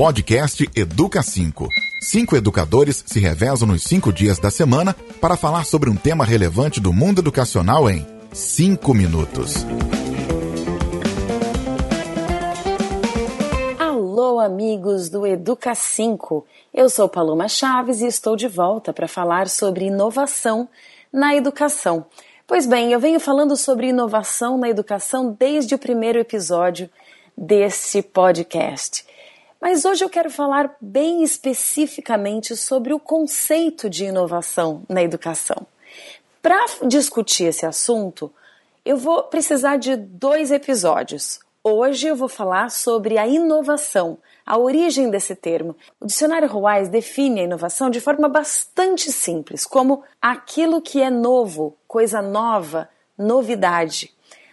Podcast Educa 5. Cinco educadores se revezam nos cinco dias da semana para falar sobre um tema relevante do mundo educacional em cinco minutos. Alô, amigos do Educa 5. Eu sou Paloma Chaves e estou de volta para falar sobre inovação na educação. Pois bem, eu venho falando sobre inovação na educação desde o primeiro episódio deste podcast. Mas hoje eu quero falar bem especificamente sobre o conceito de inovação na educação. Para discutir esse assunto, eu vou precisar de dois episódios. Hoje eu vou falar sobre a inovação, a origem desse termo. O dicionário Ruais define a inovação de forma bastante simples, como aquilo que é novo, coisa nova, novidade.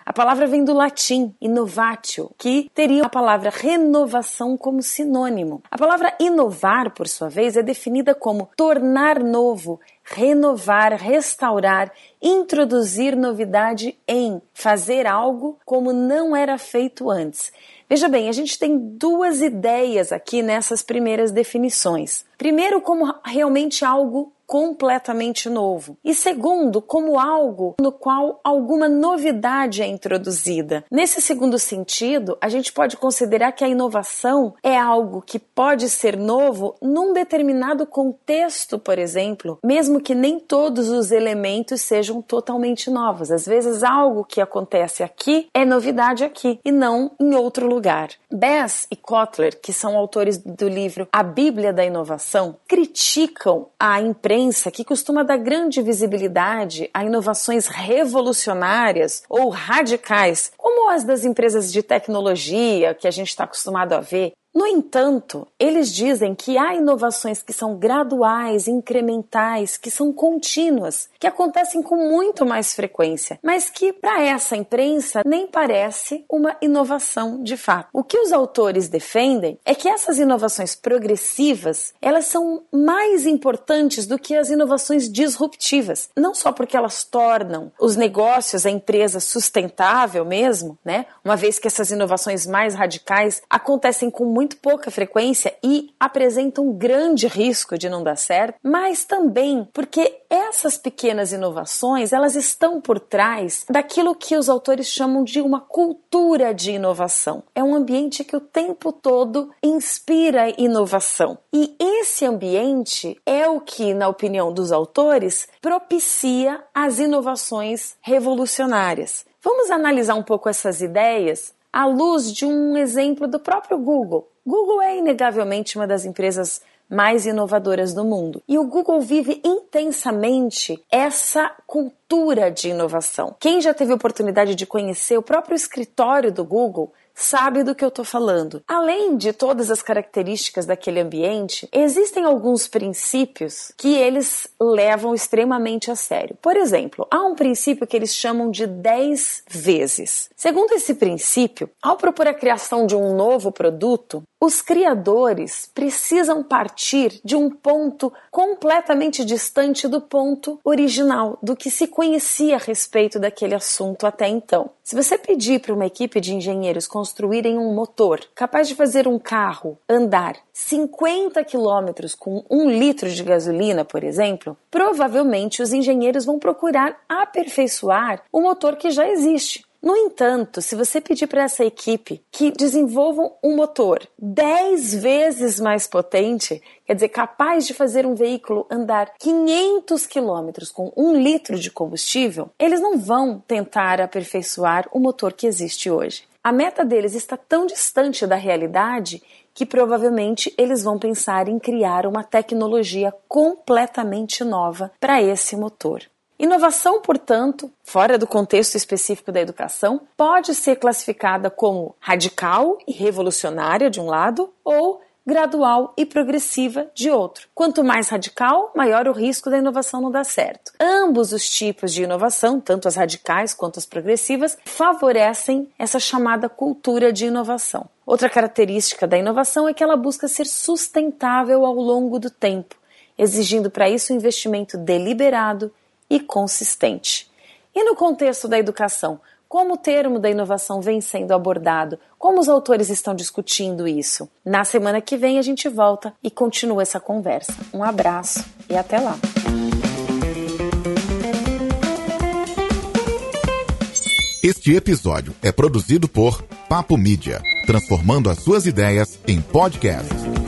A palavra vem do latim innovatio, que teria a palavra renovação como sinônimo. A palavra inovar, por sua vez, é definida como tornar novo, renovar, restaurar, introduzir novidade em, fazer algo como não era feito antes. Veja bem, a gente tem duas ideias aqui nessas primeiras definições. Primeiro, como realmente algo completamente novo. E segundo, como algo no qual alguma novidade é introduzida. Nesse segundo sentido, a gente pode considerar que a inovação é algo que pode ser novo num determinado contexto, por exemplo, mesmo que nem todos os elementos sejam totalmente novos. Às vezes, algo que acontece aqui é novidade aqui e não em outro lugar. Bass e Kotler, que são autores do livro A Bíblia da Inovação, criticam a imprensa imprensa, que costuma dar grande visibilidade a inovações revolucionárias ou radicais, como as das empresas de tecnologia que a gente está acostumado a ver, no entanto, eles dizem que há inovações que são graduais, incrementais, que são contínuas, que acontecem com muito mais frequência, mas que para essa imprensa nem parece uma inovação de fato. O que os autores defendem é que essas inovações progressivas, elas são mais importantes do que as inovações disruptivas, não só porque elas tornam os negócios, a empresa sustentável mesmo, né? Uma vez que essas inovações mais radicais acontecem com muito muito pouca frequência e apresentam um grande risco de não dar certo, mas também porque essas pequenas inovações, elas estão por trás daquilo que os autores chamam de uma cultura de inovação. É um ambiente que o tempo todo inspira inovação. E esse ambiente é o que, na opinião dos autores, propicia as inovações revolucionárias. Vamos analisar um pouco essas ideias à luz de um exemplo do próprio Google. Google é inegavelmente uma das empresas mais inovadoras do mundo. E o Google vive intensamente essa cultura de inovação. Quem já teve oportunidade de conhecer o próprio escritório do Google sabe do que eu estou falando. Além de todas as características daquele ambiente, existem alguns princípios que eles levam extremamente a sério. Por exemplo, há um princípio que eles chamam de 10 vezes. Segundo esse princípio, ao propor a criação de um novo produto, os criadores precisam partir de um ponto completamente distante do ponto original, do que se conhecia a respeito daquele assunto até então. Se você pedir para uma equipe de engenheiros construírem um motor capaz de fazer um carro andar 50 quilômetros com um litro de gasolina, por exemplo, provavelmente os engenheiros vão procurar aperfeiçoar o motor que já existe No entanto, se você pedir para essa equipe que desenvolvam um motor 10 vezes mais potente, quer dizer, capaz de fazer um veículo andar 500 quilômetros com um litro de combustível, eles não vão tentar aperfeiçoar o motor que existe hoje. A meta deles está tão distante da realidade que provavelmente eles vão pensar em criar uma tecnologia completamente nova para esse motor. Inovação, portanto, fora do contexto específico da educação, pode ser classificada como radical e revolucionária de um lado ou gradual e progressiva de outro. Quanto mais radical, maior o risco da inovação não dar certo. Ambos os tipos de inovação, tanto as radicais quanto as progressivas, favorecem essa chamada cultura de inovação. Outra característica da inovação é que ela busca ser sustentável ao longo do tempo, exigindo para isso um investimento deliberado e consistente. E no contexto da educação, como o termo da inovação vem sendo abordado? Como os autores estão discutindo isso? Na semana que vem a gente volta e continua essa conversa. Um abraço e até lá! Este episódio é produzido por Papo Mídia, transformando as suas ideias em podcasts.